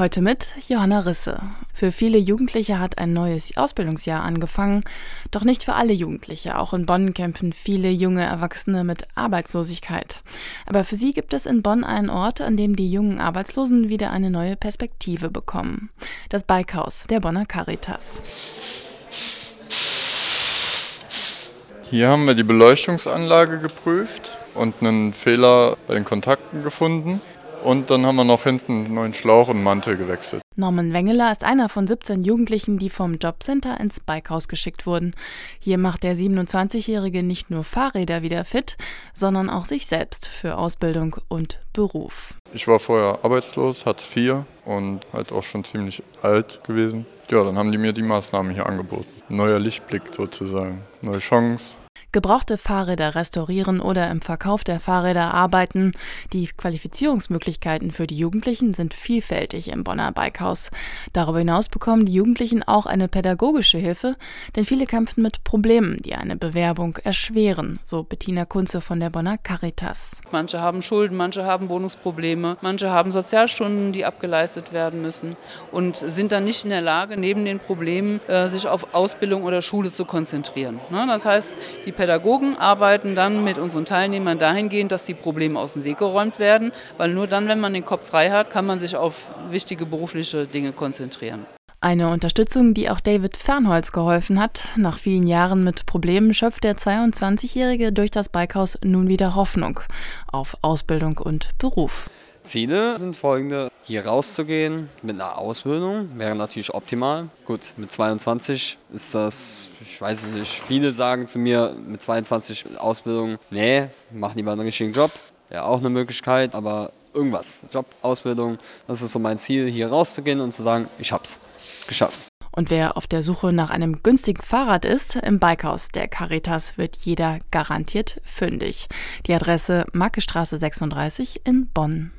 Heute mit Johanna Risse. Für viele Jugendliche hat ein neues Ausbildungsjahr angefangen, doch nicht für alle Jugendliche. Auch in Bonn kämpfen viele junge Erwachsene mit Arbeitslosigkeit. Aber für sie gibt es in Bonn einen Ort, an dem die jungen Arbeitslosen wieder eine neue Perspektive bekommen. Das Bikehaus der Bonner Caritas. Hier haben wir die Beleuchtungsanlage geprüft und einen Fehler bei den Kontakten gefunden. Und dann haben wir noch hinten einen neuen Schlauch und Mantel gewechselt. Norman Wengeler ist einer von 17 Jugendlichen, die vom Jobcenter ins Bikehaus geschickt wurden. Hier macht der 27-Jährige nicht nur Fahrräder wieder fit, sondern auch sich selbst für Ausbildung und Beruf. Ich war vorher arbeitslos, Hartz IV und halt auch schon ziemlich alt gewesen. Ja, dann haben die mir die Maßnahmen hier angeboten. Neuer Lichtblick sozusagen, neue Chance, gebrauchte Fahrräder restaurieren oder im Verkauf der Fahrräder arbeiten. Die Qualifizierungsmöglichkeiten für die Jugendlichen sind vielfältig im Bonner Bikehaus. Darüber hinaus bekommen die Jugendlichen auch eine pädagogische Hilfe, denn viele kämpfen mit Problemen, die eine Bewerbung erschweren, so Bettina Kunze von der Bonner Caritas. Manche haben Schulden, manche haben Wohnungsprobleme, manche haben Sozialstunden, die abgeleistet werden müssen und sind dann nicht in der Lage, neben den Problemen äh, sich auf Ausbildung oder Schule zu konzentrieren. Ne? Das heißt, die Pädagogen arbeiten dann mit unseren Teilnehmern dahingehend, dass die Probleme aus dem Weg geräumt werden, weil nur dann, wenn man den Kopf frei hat, kann man sich auf wichtige berufliche Dinge konzentrieren. Eine Unterstützung, die auch David Fernholz geholfen hat. Nach vielen Jahren mit Problemen schöpft der 22-Jährige durch das Bikehaus nun wieder Hoffnung auf Ausbildung und Beruf. Ziele sind folgende: hier rauszugehen mit einer Ausbildung wäre natürlich optimal. Gut, mit 22 ist das, ich weiß es nicht. Viele sagen zu mir mit 22 Ausbildung, nee, mach lieber einen richtigen Job. Ja, auch eine Möglichkeit, aber irgendwas. Job, Ausbildung, das ist so mein Ziel, hier rauszugehen und zu sagen, ich hab's geschafft. Und wer auf der Suche nach einem günstigen Fahrrad ist, im Bikehaus der Caritas wird jeder garantiert fündig. Die Adresse Markestraße 36 in Bonn.